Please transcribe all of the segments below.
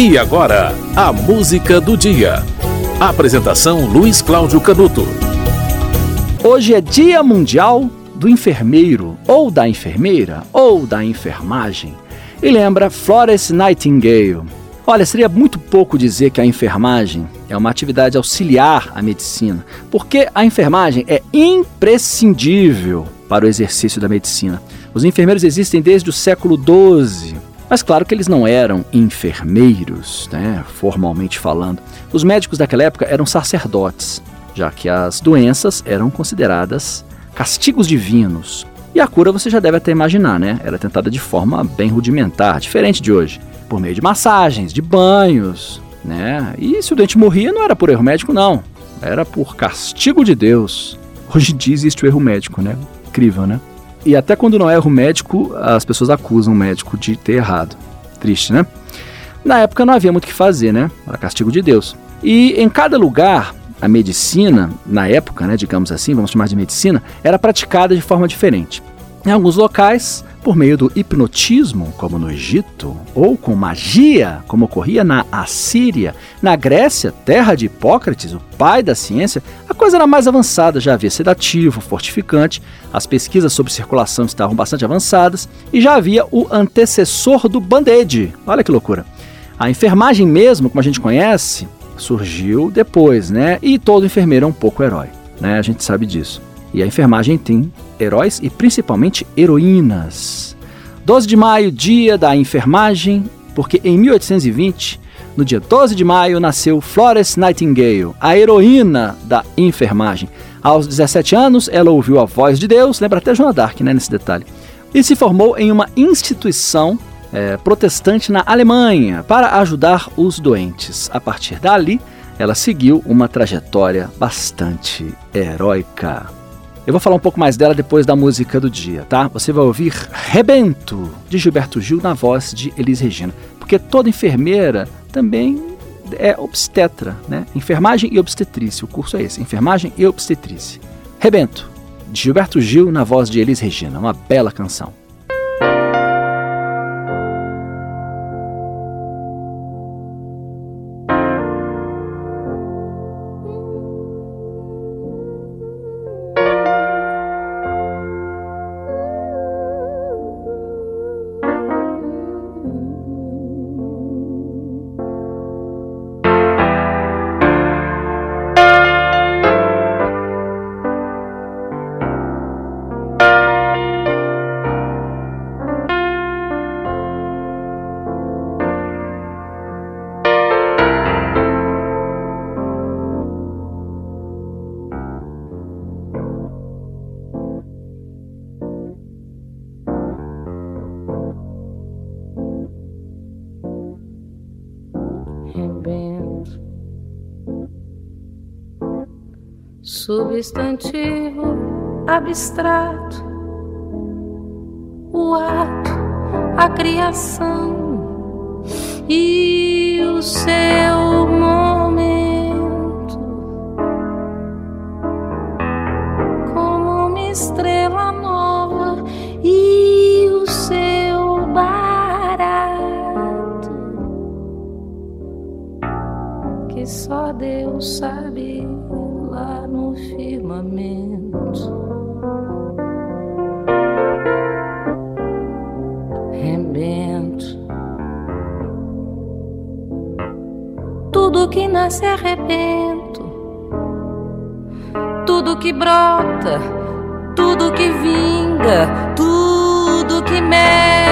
E agora, a música do dia. Apresentação Luiz Cláudio Canuto. Hoje é Dia Mundial do Enfermeiro, ou da enfermeira, ou da enfermagem. E lembra Florence Nightingale. Olha, seria muito pouco dizer que a enfermagem é uma atividade auxiliar à medicina, porque a enfermagem é imprescindível para o exercício da medicina. Os enfermeiros existem desde o século XII, mas claro que eles não eram enfermeiros, né, formalmente falando. Os médicos daquela época eram sacerdotes, já que as doenças eram consideradas castigos divinos. E a cura você já deve até imaginar, né? Era tentada de forma bem rudimentar, diferente de hoje, por meio de massagens, de banhos, né? E se o doente morria não era por erro médico não, era por castigo de Deus. Hoje em dia existe o erro médico, né? Incrível, né? E até quando não é erro médico, as pessoas acusam o médico de ter errado. Triste, né? Na época não havia muito o que fazer, né? Era castigo de Deus. E em cada lugar, a medicina, na época, né, digamos assim, vamos chamar de medicina, era praticada de forma diferente. Em alguns locais, por meio do hipnotismo, como no Egito, ou com magia, como ocorria na Assíria, na Grécia, terra de Hipócrates, o pai da ciência, a coisa era mais avançada, já havia sedativo, fortificante, as pesquisas sobre circulação estavam bastante avançadas e já havia o antecessor do band-aid. Olha que loucura. A enfermagem mesmo, como a gente conhece, surgiu depois, né? E todo enfermeiro é um pouco herói, né? A gente sabe disso. E a enfermagem tem heróis e principalmente heroínas. 12 de maio, dia da enfermagem, porque em 1820, no dia 12 de maio, nasceu Florence Nightingale, a heroína da enfermagem. Aos 17 anos, ela ouviu a voz de Deus, lembra até Joana Dark, né, nesse detalhe, e se formou em uma instituição é, protestante na Alemanha para ajudar os doentes. A partir dali, ela seguiu uma trajetória bastante heróica. Eu vou falar um pouco mais dela depois da música do dia, tá? Você vai ouvir Rebento, de Gilberto Gil, na voz de Elis Regina. Porque toda enfermeira também é obstetra, né? Enfermagem e obstetrícia. O curso é esse, enfermagem e obstetrícia. Rebento, de Gilberto Gil, na voz de Elis Regina. Uma bela canção. Substantivo abstrato, o ato, a criação e o seu momento, como uma estrela nova e o seu barato que só Deus sabe lá no firmamento. Rebento. Tudo que nasce é rebento. Tudo que brota, tudo que vinga, tudo que medra.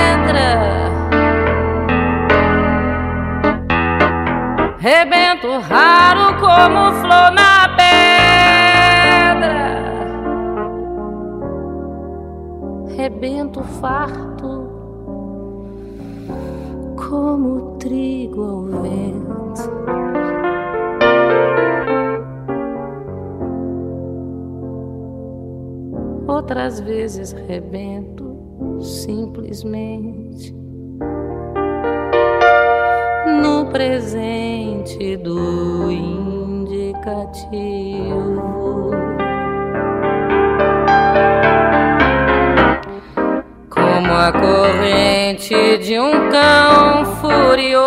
rebento raro como flor na rebento farto como trigo ao vento. Outras vezes rebento simplesmente no presente do indicativo. como a corrente de um cão furioso,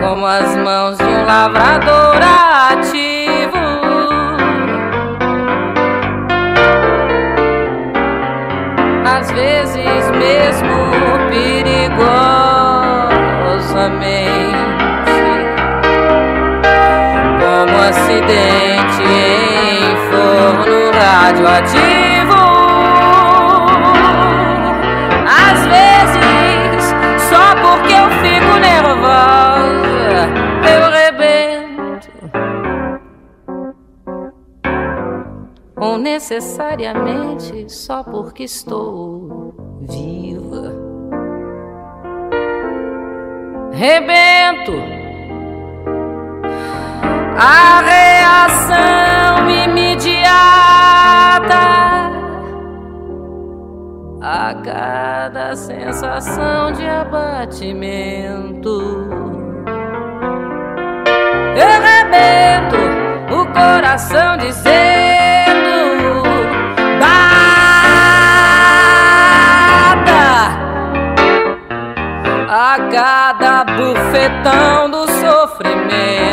como as mãos de um lavrador ativo. Às vezes mesmo perigosamente, como acidente radioativo. Às vezes, só porque eu fico nervosa, eu rebento. Ou necessariamente só porque estou viva. Rebento. A reação imediata a cada sensação de abatimento. Eu rebento o coração dizendo bata a cada bufetão do sofrimento.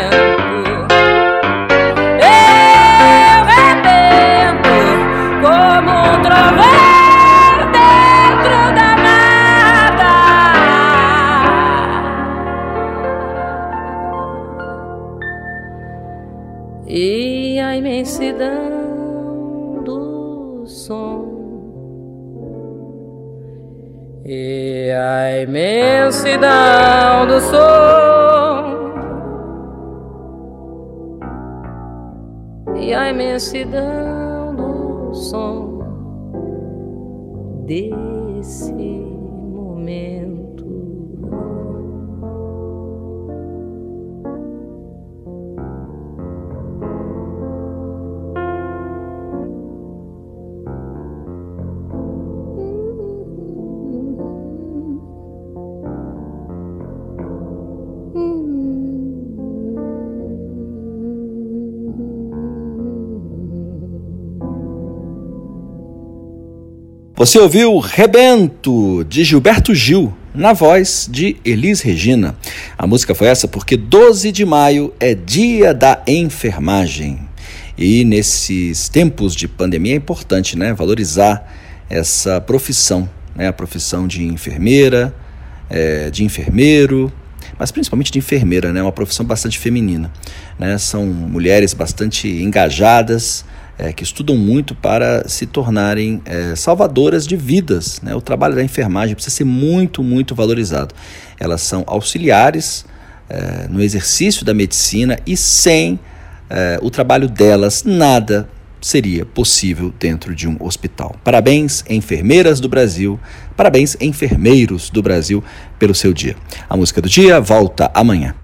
Imensidão do som. E a imensidão do som. E a imensidão do som desse Você ouviu Rebento, de Gilberto Gil, na voz de Elis Regina. A música foi essa porque 12 de maio é dia da enfermagem. E nesses tempos de pandemia é importante né, valorizar essa profissão, né, a profissão de enfermeira, é, de enfermeiro, mas principalmente de enfermeira, né, uma profissão bastante feminina. Né, são mulheres bastante engajadas, é, que estudam muito para se tornarem é, salvadoras de vidas. Né? O trabalho da enfermagem precisa ser muito, muito valorizado. Elas são auxiliares é, no exercício da medicina e sem é, o trabalho delas, nada seria possível dentro de um hospital. Parabéns, enfermeiras do Brasil, parabéns, enfermeiros do Brasil, pelo seu dia. A música do dia volta amanhã.